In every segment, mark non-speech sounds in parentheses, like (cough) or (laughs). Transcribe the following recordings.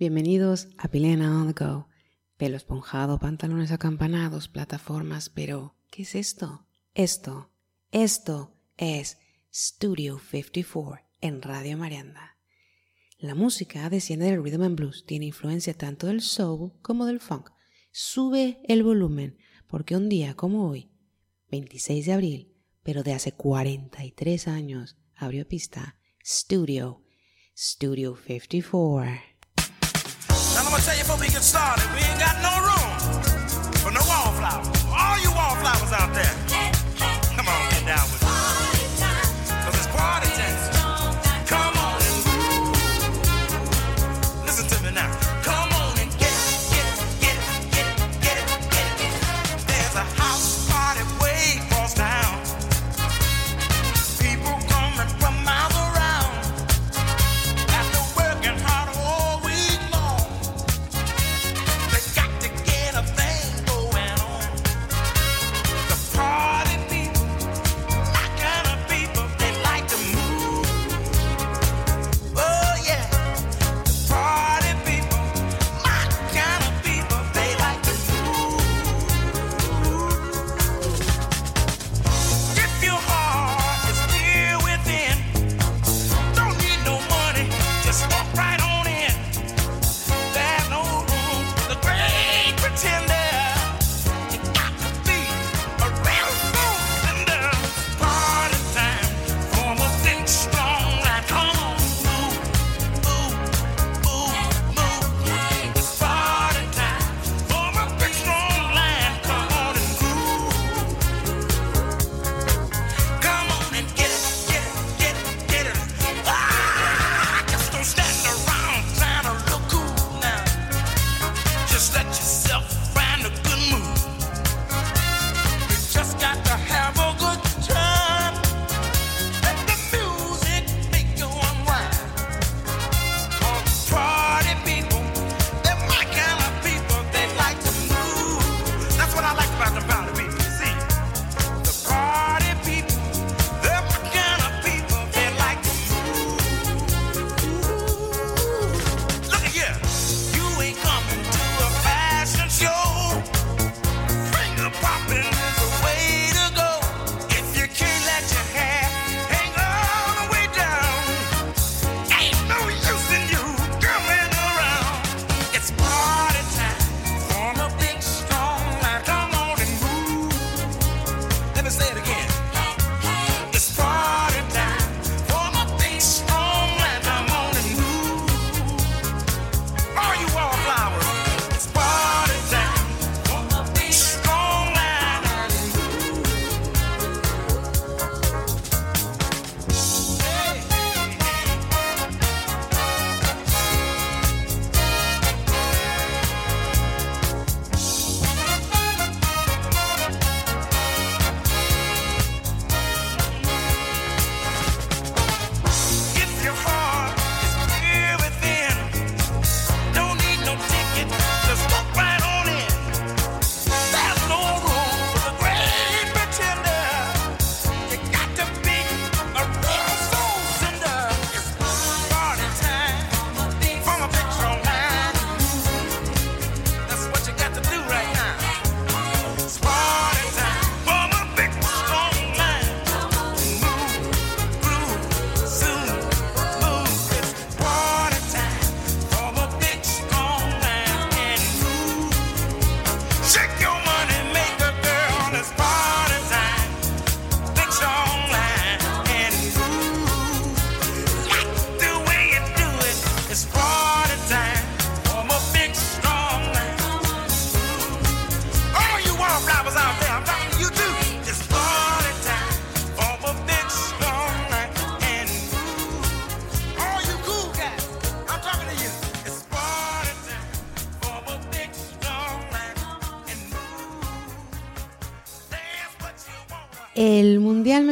Bienvenidos a Pilena on the Go. Pelo esponjado, pantalones acampanados, plataformas, pero ¿qué es esto? Esto, esto es Studio 54 en Radio Marianda. La música desciende del rhythm and blues, tiene influencia tanto del soul como del funk. Sube el volumen, porque un día como hoy, 26 de abril, pero de hace 43 años, abrió pista Studio, Studio 54. I'ma tell you before we get started, we ain't got no room for no wallflowers. All you wallflowers out there.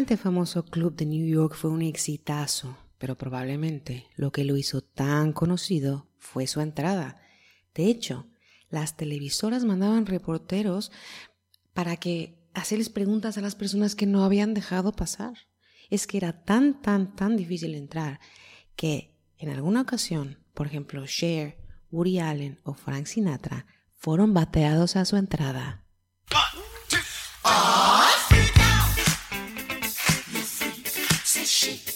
Semejante famoso club de New York fue un exitazo, pero probablemente lo que lo hizo tan conocido fue su entrada. De hecho, las televisoras mandaban reporteros para que hacerles preguntas a las personas que no habían dejado pasar. Es que era tan, tan, tan difícil entrar que en alguna ocasión, por ejemplo, Cher, Woody Allen o Frank Sinatra fueron bateados a su entrada. One, Peace.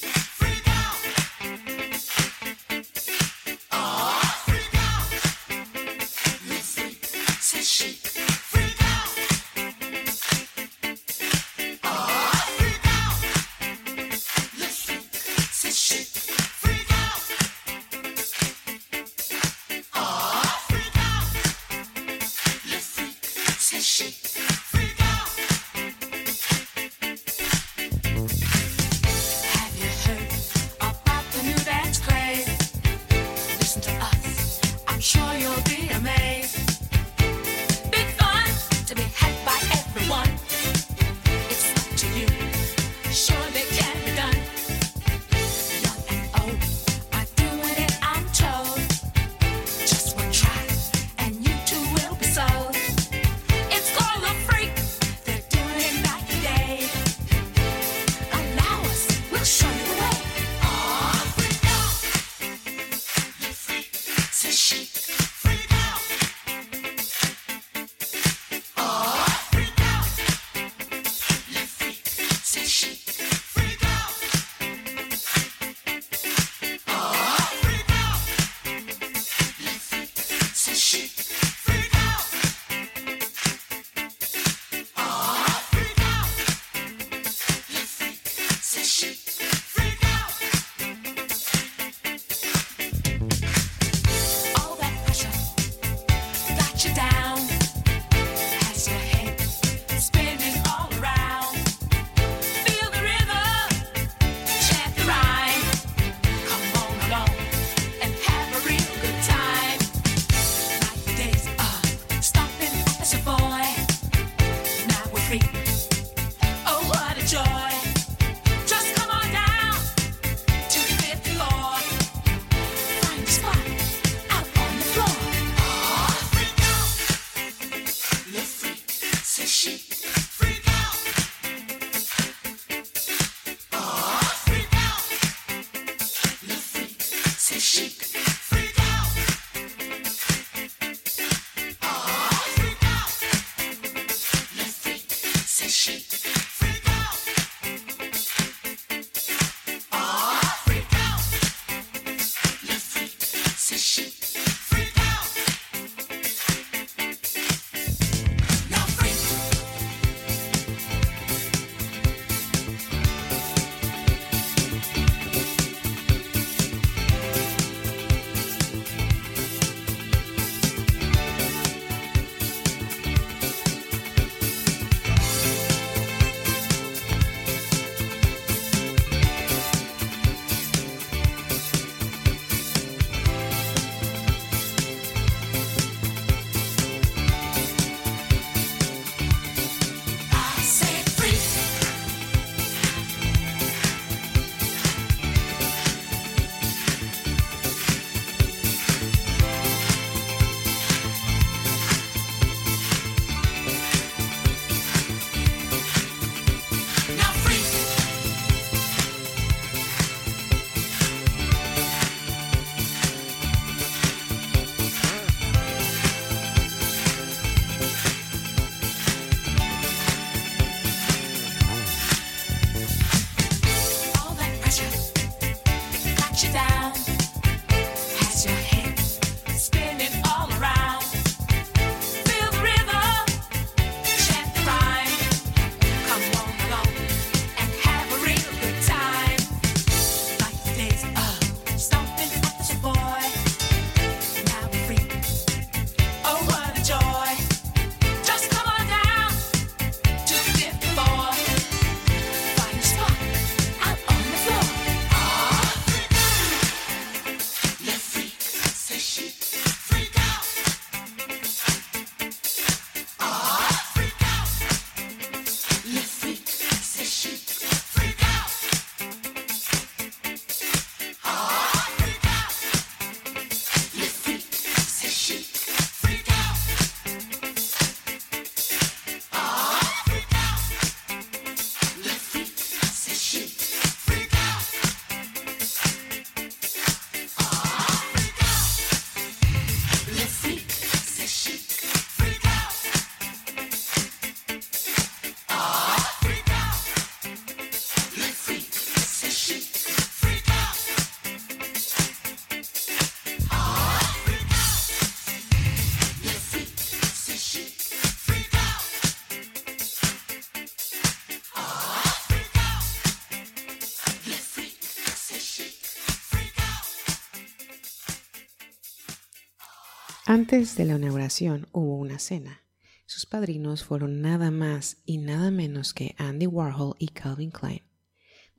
Antes de la inauguración hubo una cena. Sus padrinos fueron nada más y nada menos que Andy Warhol y Calvin Klein.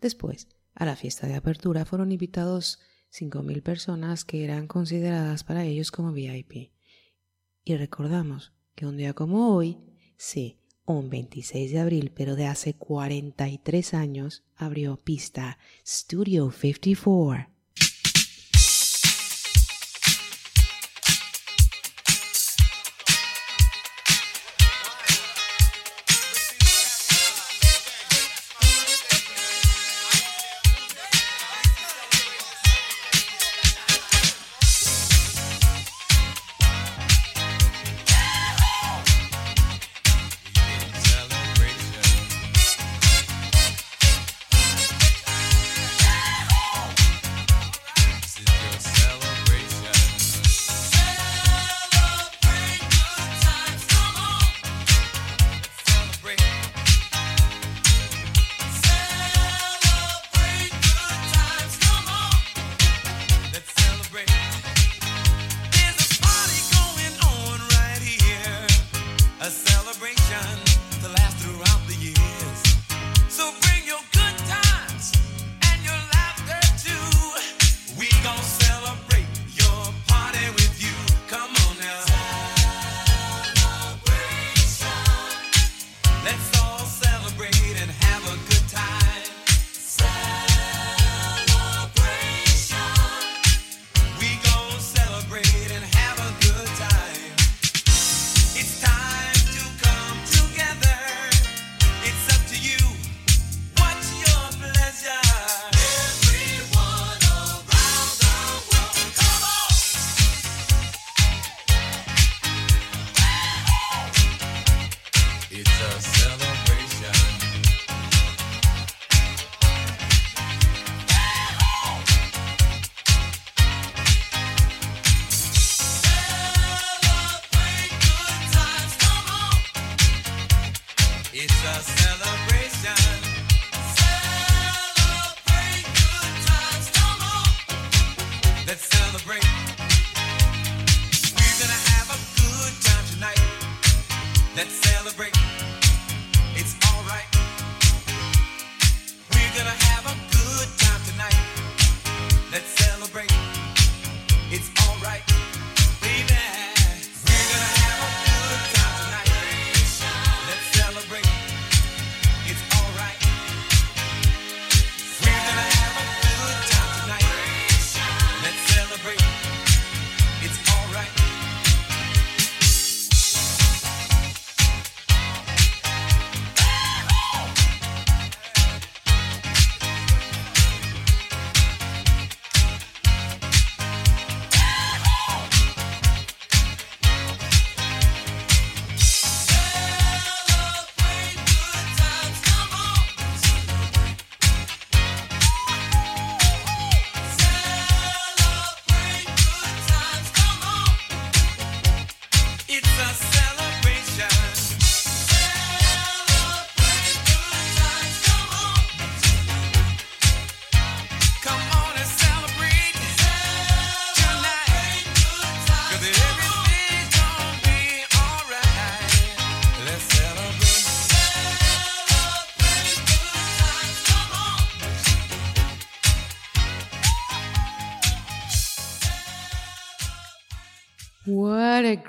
Después, a la fiesta de apertura fueron invitados 5.000 personas que eran consideradas para ellos como VIP. Y recordamos que un día como hoy, sí, un 26 de abril, pero de hace 43 años, abrió pista Studio 54.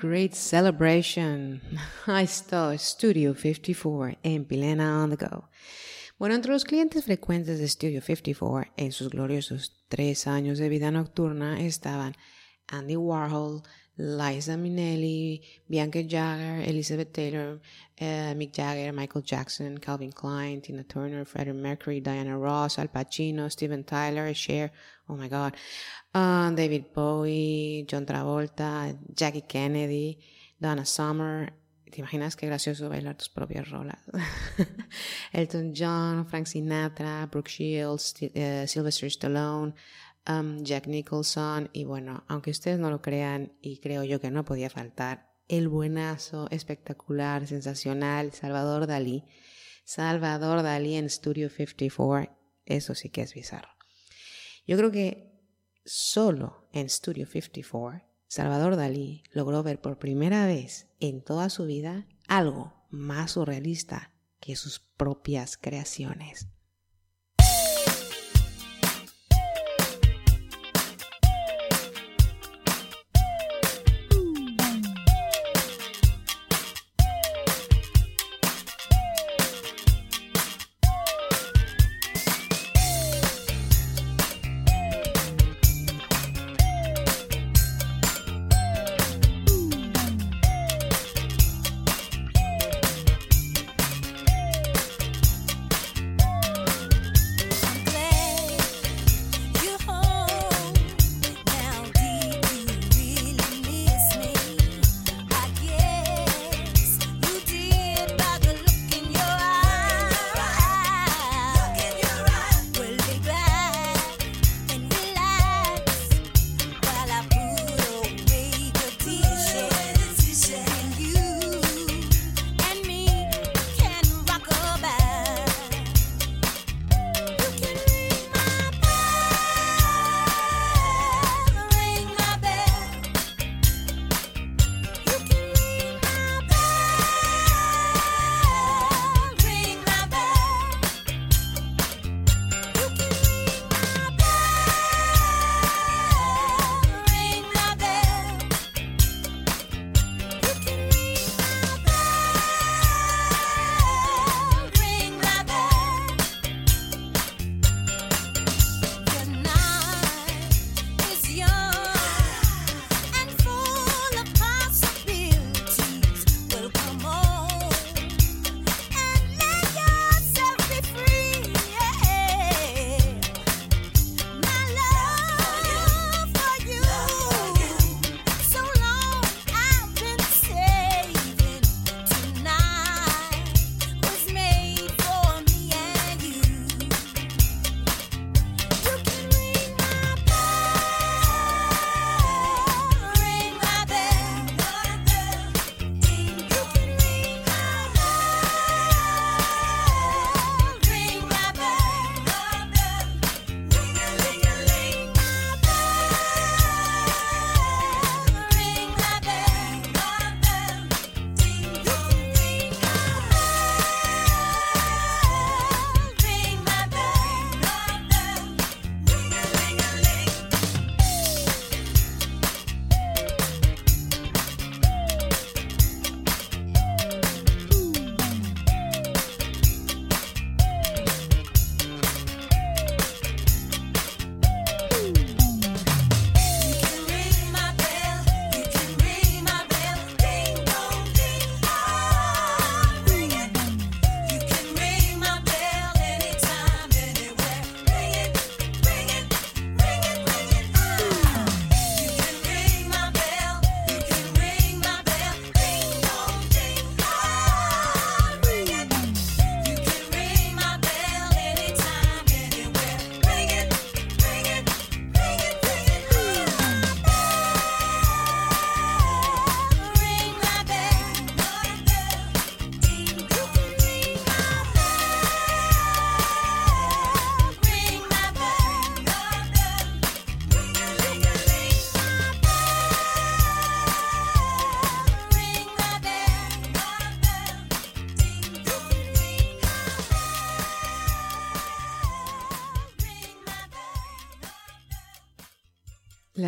Great celebration. (laughs) Ahí está Studio 54 en Pilena on the Go. Bueno, entre los clientes frecuentes de Studio 54 en sus gloriosos tres años de vida nocturna estaban Andy Warhol, Liza Minnelli, Bianca Jagger, Elizabeth Taylor, eh, Mick Jagger, Michael Jackson, Calvin Klein, Tina Turner, Freddie Mercury, Diana Ross, Al Pacino, Steven Tyler, Cher, oh my god, uh, David Bowie, John Travolta, Jackie Kennedy, Donna Summer. ¿Te imaginas qué gracioso bailar tus propias rolas? (laughs) Elton John, Frank Sinatra, Brooke Shields, eh, Sylvester Stallone, Jack Nicholson y bueno, aunque ustedes no lo crean y creo yo que no podía faltar, el buenazo, espectacular, sensacional, Salvador Dalí. Salvador Dalí en Studio 54, eso sí que es bizarro. Yo creo que solo en Studio 54, Salvador Dalí logró ver por primera vez en toda su vida algo más surrealista que sus propias creaciones.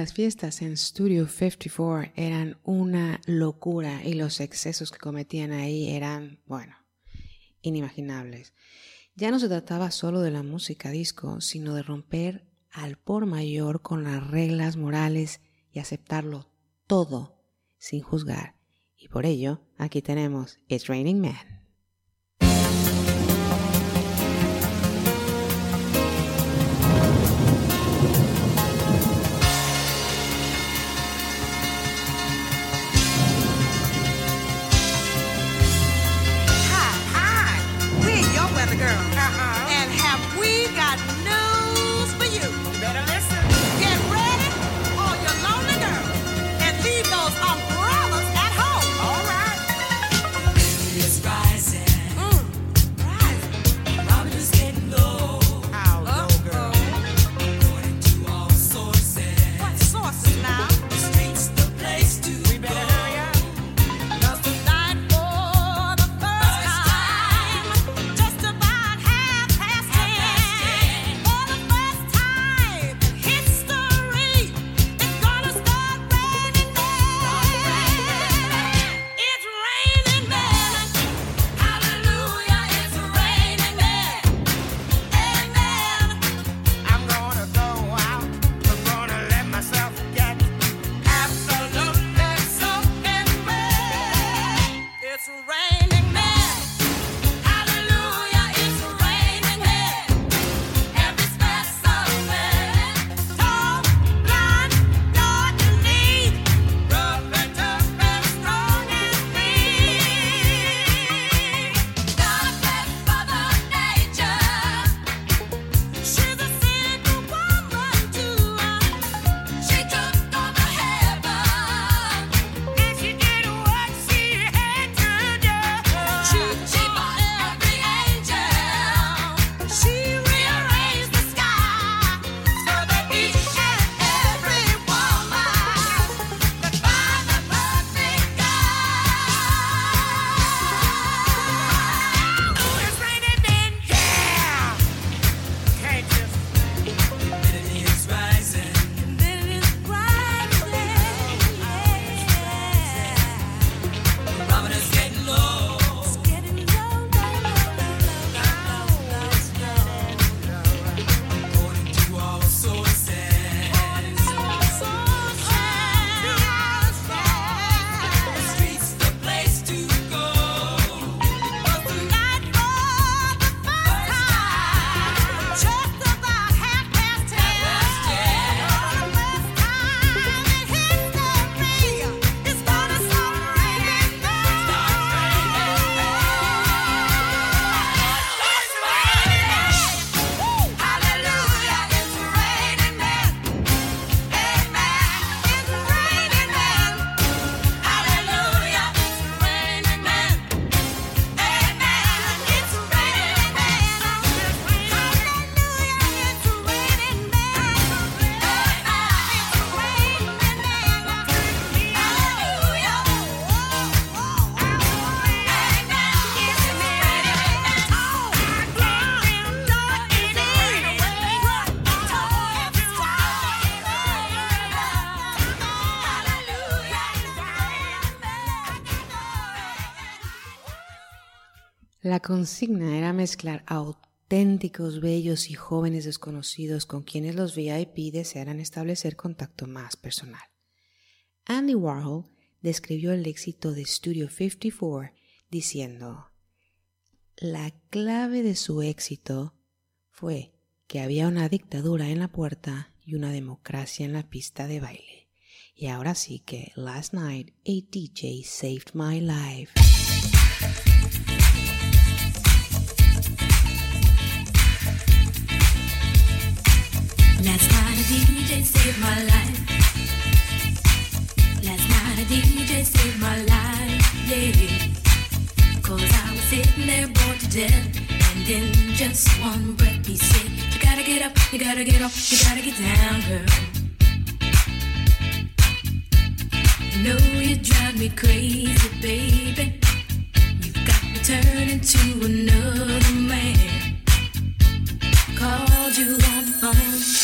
las fiestas en Studio 54 eran una locura y los excesos que cometían ahí eran, bueno, inimaginables. Ya no se trataba solo de la música disco, sino de romper al por mayor con las reglas morales y aceptarlo todo sin juzgar. Y por ello, aquí tenemos It's Raining Man. Consigna era mezclar auténticos, bellos y jóvenes desconocidos con quienes los VIP desearan establecer contacto más personal. Andy Warhol describió el éxito de Studio 54 diciendo, la clave de su éxito fue que había una dictadura en la puerta y una democracia en la pista de baile. Y ahora sí que Last Night a DJ saved my life. Last night a DJ saved my life. Last night a DJ saved my life, yeah. Cause I was sitting there bored to death. And in just one breath he said, You gotta get up, you gotta get off, you gotta get down, girl. You know you drive me crazy, baby. You've got me turning to another man. Called you on the phone,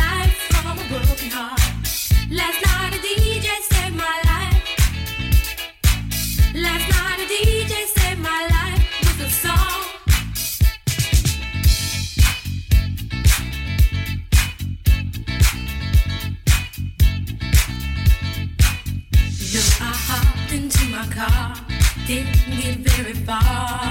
goodbye.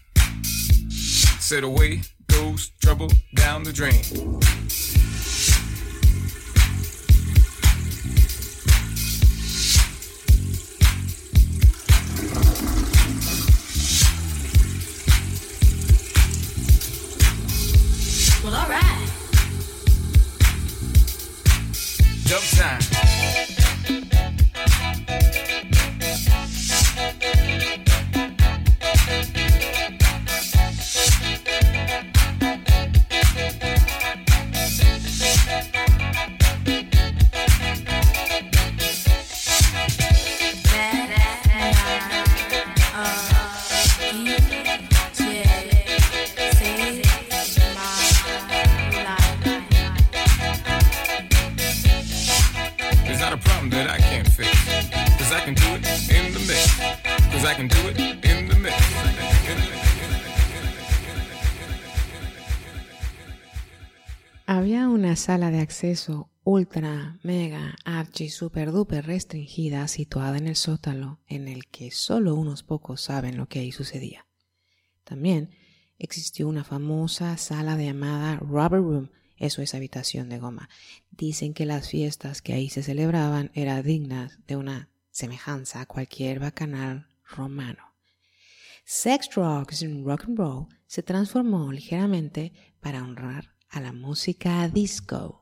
Said away goes trouble down the drain. Well, alright. Dub time. sala de acceso ultra, mega, archi, super duper restringida situada en el sótano en el que solo unos pocos saben lo que ahí sucedía. También existió una famosa sala llamada Rubber Room, eso es habitación de goma. Dicen que las fiestas que ahí se celebraban eran dignas de una semejanza a cualquier bacanal romano. Sex, Drugs and Rock and Roll se transformó ligeramente para honrar a la música disco.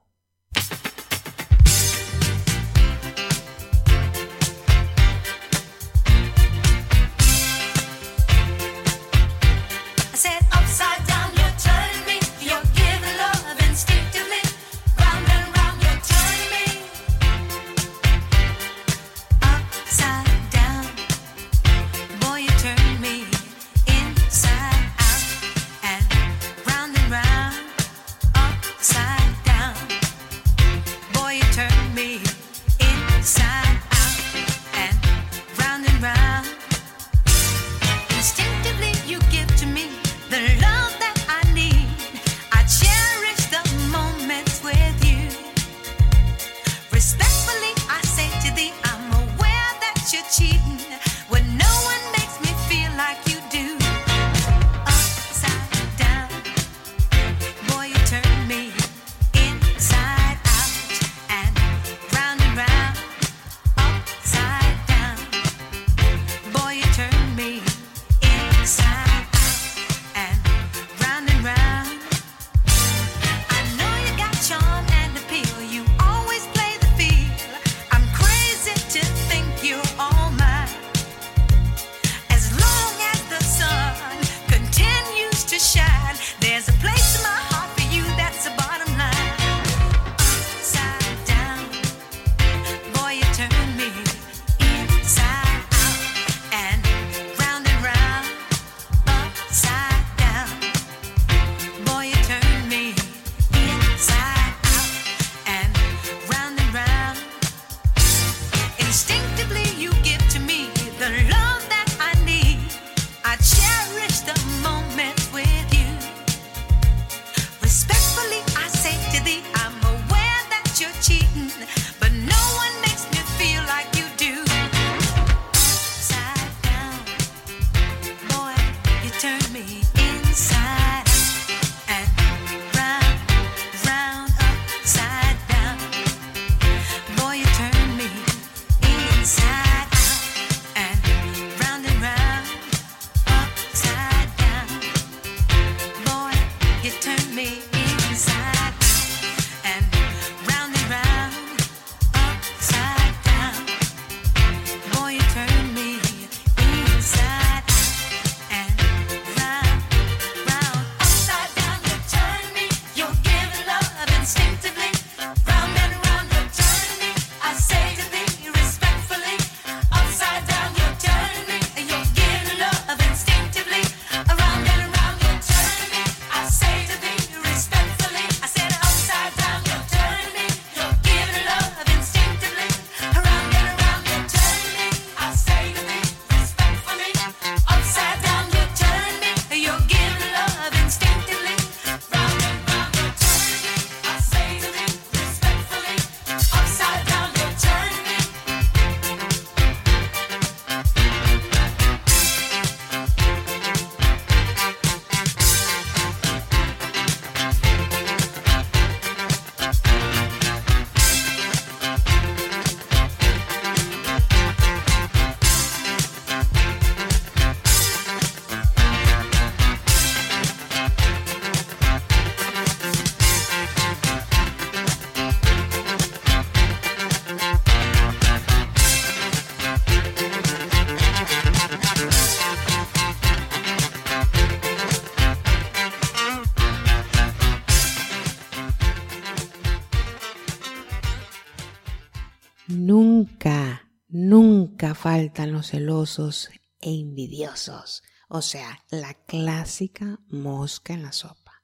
faltan los celosos e envidiosos, o sea, la clásica mosca en la sopa.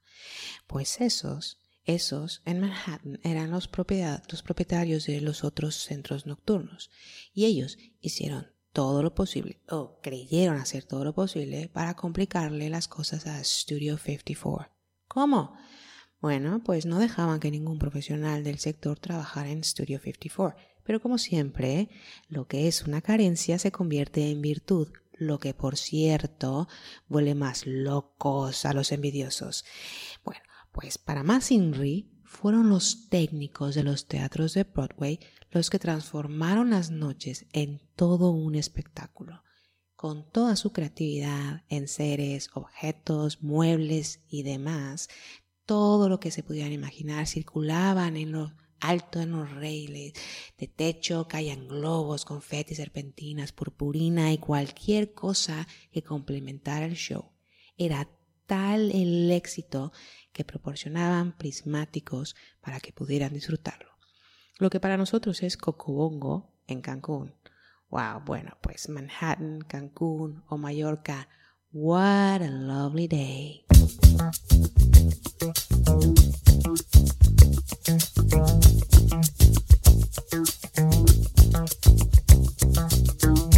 Pues esos, esos en Manhattan eran los, los propietarios de los otros centros nocturnos y ellos hicieron todo lo posible, o creyeron hacer todo lo posible, para complicarle las cosas a Studio 54. ¿Cómo? Bueno, pues no dejaban que ningún profesional del sector trabajara en Studio 54 pero como siempre, lo que es una carencia se convierte en virtud, lo que por cierto vuelve más locos a los envidiosos. Bueno, pues para más Inri fueron los técnicos de los teatros de Broadway los que transformaron las noches en todo un espectáculo, con toda su creatividad en seres, objetos, muebles y demás. Todo lo que se pudieran imaginar circulaban en los alto en los raíles de techo, caían globos, confetis, serpentinas, purpurina y cualquier cosa que complementara el show. Era tal el éxito que proporcionaban prismáticos para que pudieran disfrutarlo. Lo que para nosotros es Cocobongo en Cancún. Wow, bueno, pues Manhattan, Cancún o Mallorca. What a lovely day. When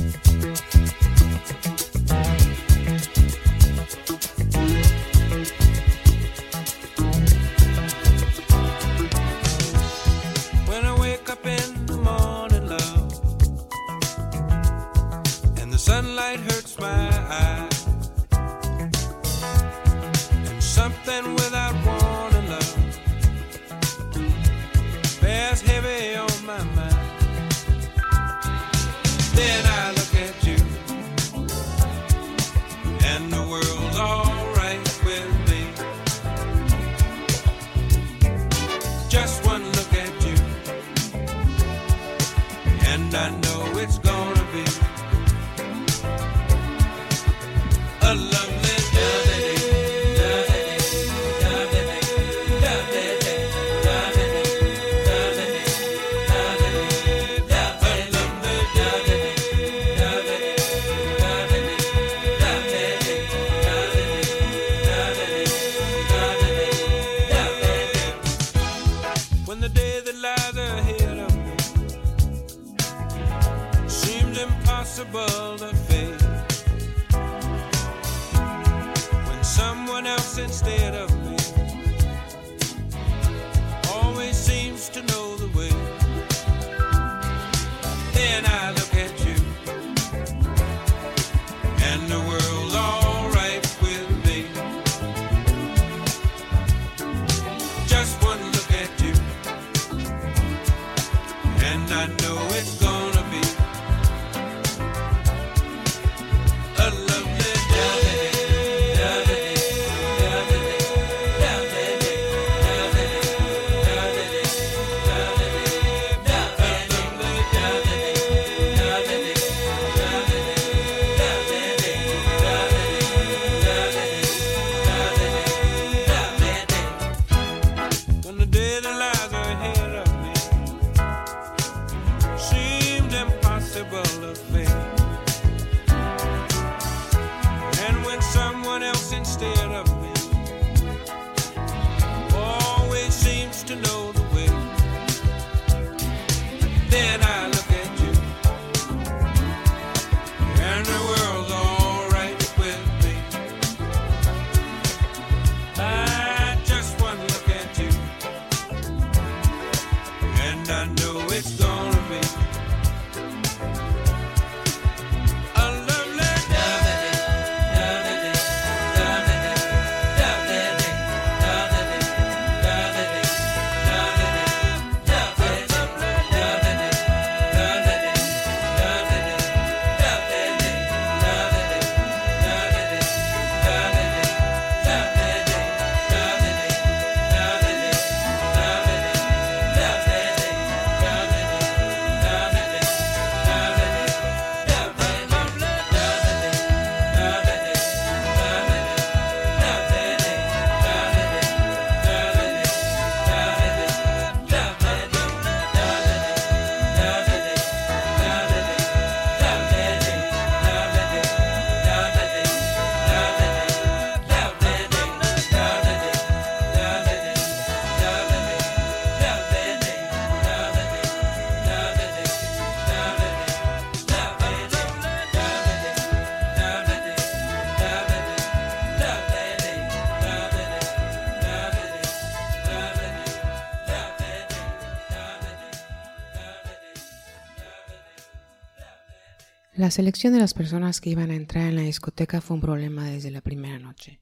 La selección de las personas que iban a entrar en la discoteca fue un problema desde la primera noche.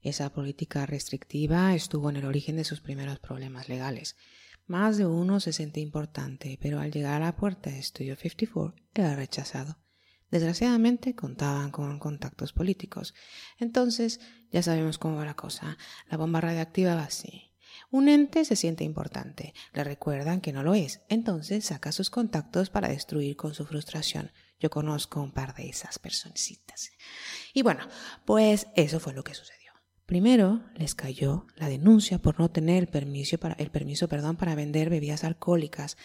Esa política restrictiva estuvo en el origen de sus primeros problemas legales. Más de uno se sentía importante, pero al llegar a la puerta de Studio 54 era rechazado. Desgraciadamente contaban con contactos políticos. Entonces, ya sabemos cómo va la cosa. La bomba radiactiva va así. Un ente se siente importante, le recuerdan que no lo es, entonces saca sus contactos para destruir con su frustración. Yo conozco un par de esas personcitas. Y bueno, pues eso fue lo que sucedió. Primero les cayó la denuncia por no tener el permiso para, el permiso, perdón, para vender bebidas alcohólicas.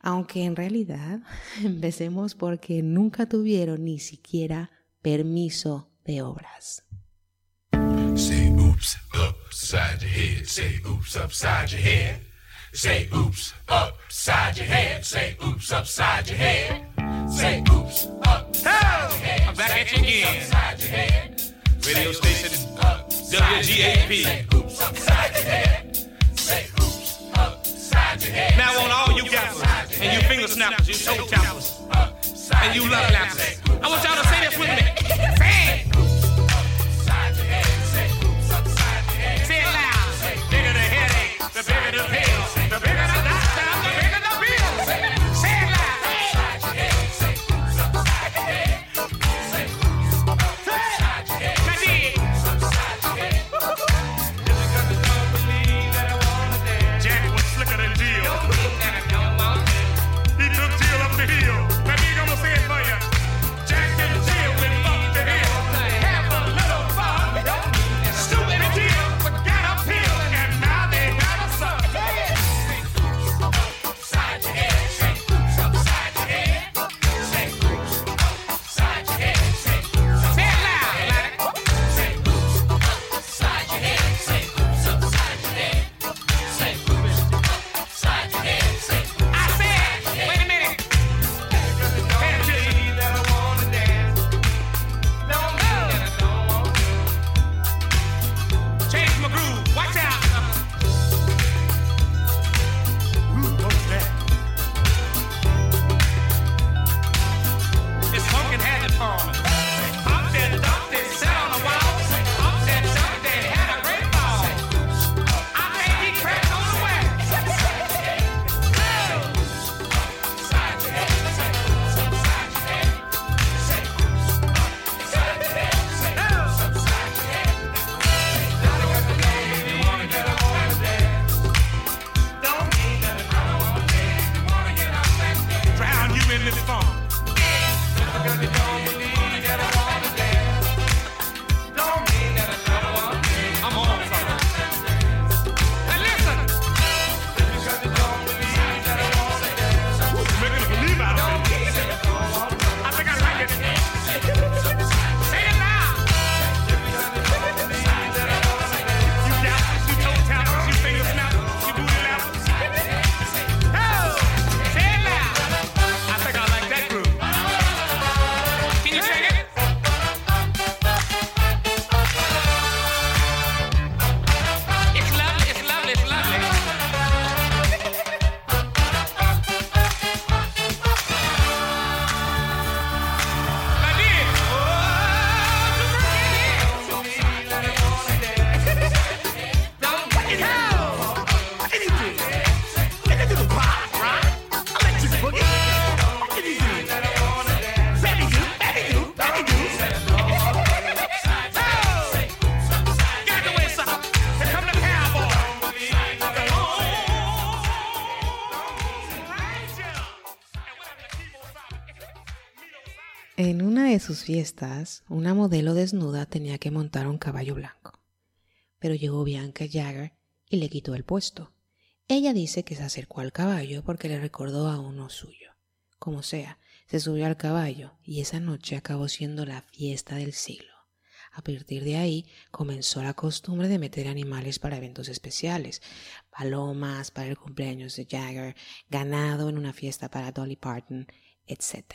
Aunque en realidad (laughs) empecemos porque nunca tuvieron ni siquiera permiso de obras. Say oops upside your head. Say oops upside your head. Say oops upside your head. Say oops your head. I'm back at you again. Radio station WGAP. Say oops upside your head. Say oops upside your head. Now on all you gappers and you finger snappers, you toe tappers, and you love lappers. I want y'all to say this with me. Say it. Say it loud. Bigger the headache, the bigger the pill. The bigger sus fiestas, una modelo desnuda tenía que montar un caballo blanco. Pero llegó Bianca Jagger y le quitó el puesto. Ella dice que se acercó al caballo porque le recordó a uno suyo. Como sea, se subió al caballo y esa noche acabó siendo la fiesta del siglo. A partir de ahí comenzó la costumbre de meter animales para eventos especiales, palomas para el cumpleaños de Jagger, ganado en una fiesta para Dolly Parton, etc.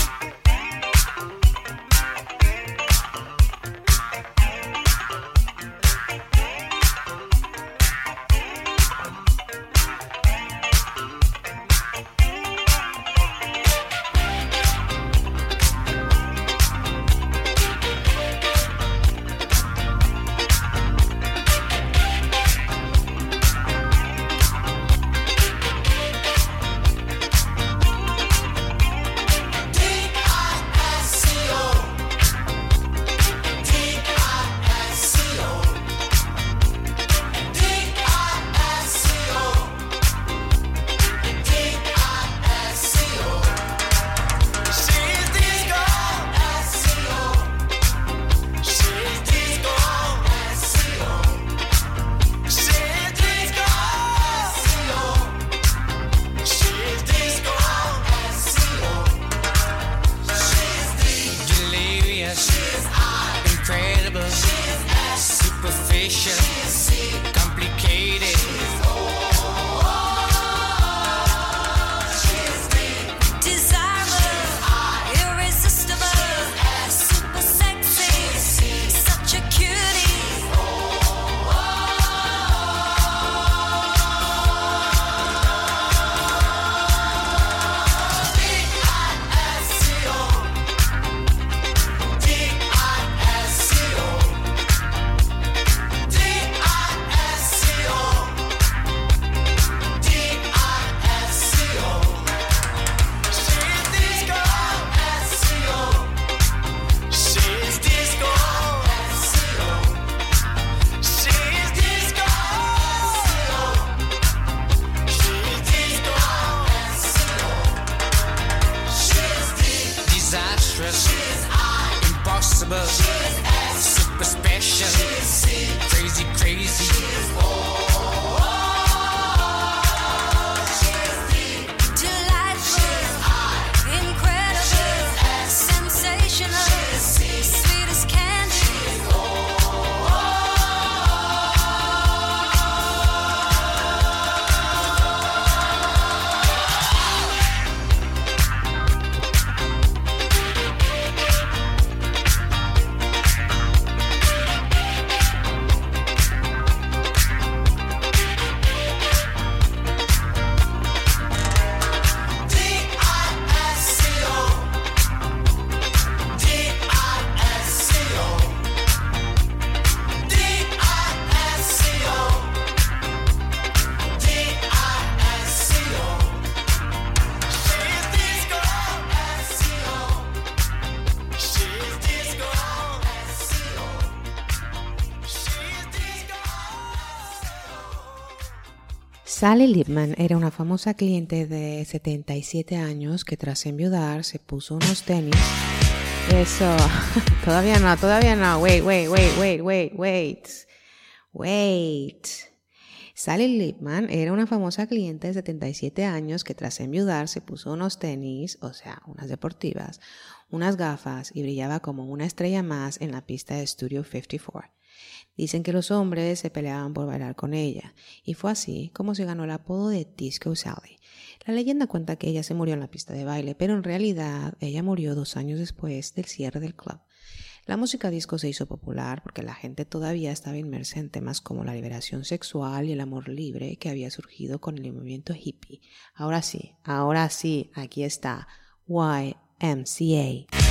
Sally Lipman era una famosa cliente de 77 años que tras enviudar se puso unos tenis. Eso, (laughs) todavía no, todavía no. Wait, wait, wait, wait, wait, wait. Wait. Sally Lipman era una famosa cliente de 77 años que tras enviudar se puso unos tenis, o sea, unas deportivas, unas gafas y brillaba como una estrella más en la pista de Studio 54. Dicen que los hombres se peleaban por bailar con ella, y fue así como se ganó el apodo de Disco Sally. La leyenda cuenta que ella se murió en la pista de baile, pero en realidad ella murió dos años después del cierre del club. La música disco se hizo popular porque la gente todavía estaba inmersa en temas como la liberación sexual y el amor libre que había surgido con el movimiento hippie. Ahora sí, ahora sí, aquí está YMCA.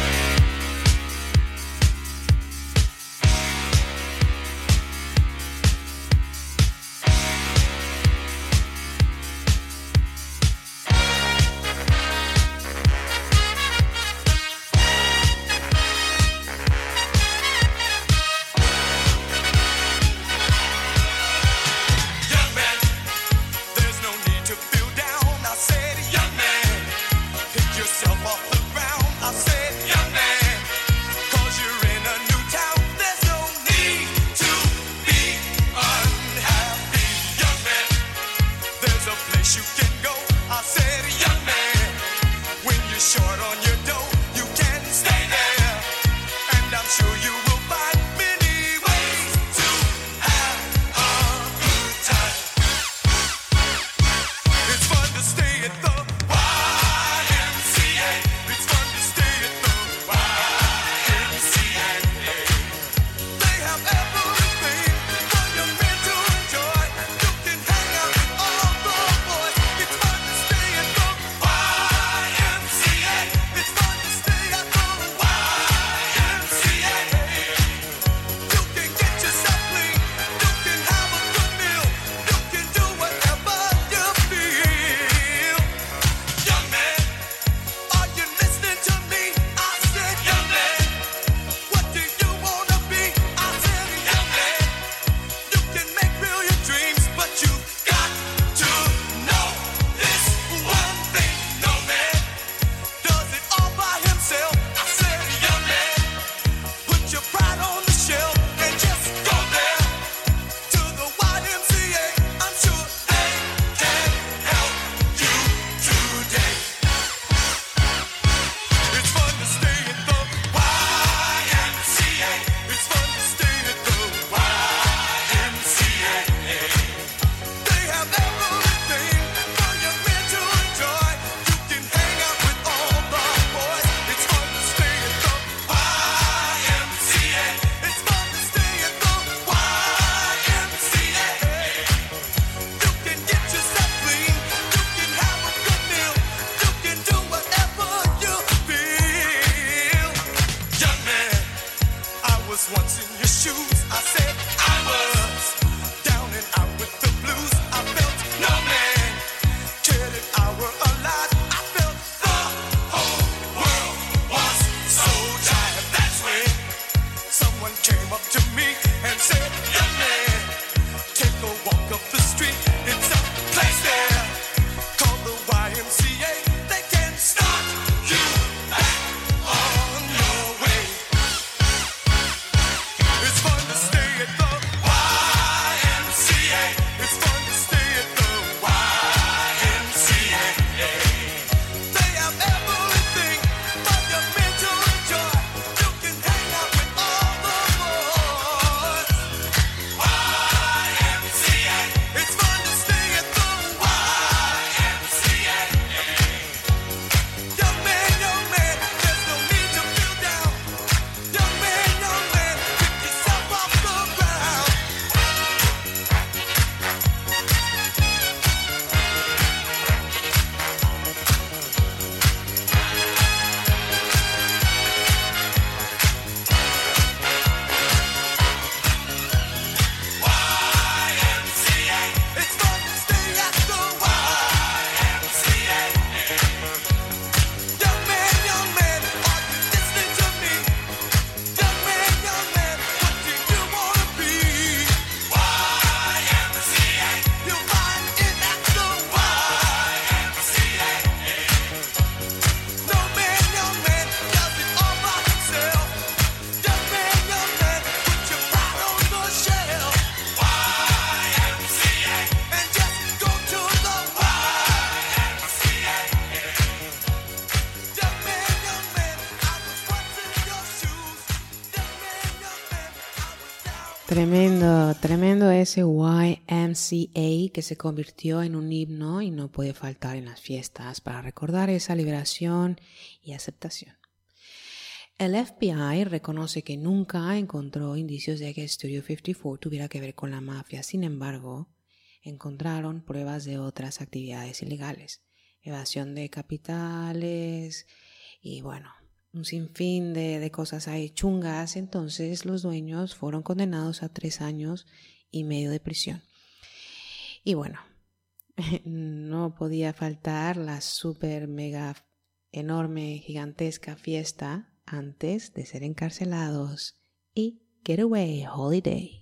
YMCA que se convirtió en un himno y no puede faltar en las fiestas para recordar esa liberación y aceptación. El FBI reconoce que nunca encontró indicios de que Studio 54 tuviera que ver con la mafia, sin embargo, encontraron pruebas de otras actividades ilegales, evasión de capitales y bueno, un sinfín de, de cosas ahí chungas. Entonces los dueños fueron condenados a tres años y medio de prisión. Y bueno, (laughs) no podía faltar la super mega enorme gigantesca fiesta antes de ser encarcelados y Getaway Holiday.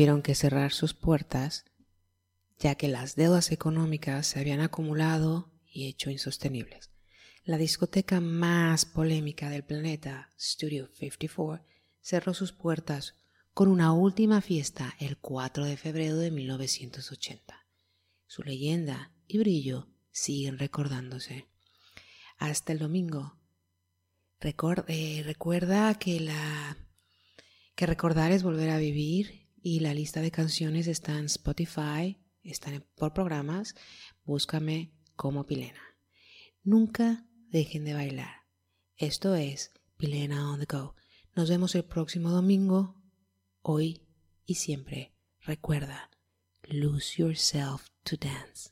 Tuvieron que cerrar sus puertas ya que las deudas económicas se habían acumulado y hecho insostenibles. La discoteca más polémica del planeta, Studio 54, cerró sus puertas con una última fiesta el 4 de febrero de 1980. Su leyenda y brillo siguen recordándose. Hasta el domingo. Recor- eh, recuerda que la que recordar es volver a vivir y la lista de canciones está en Spotify, están por programas. Búscame como Pilena. Nunca dejen de bailar. Esto es Pilena on the Go. Nos vemos el próximo domingo, hoy y siempre. Recuerda, lose yourself to dance.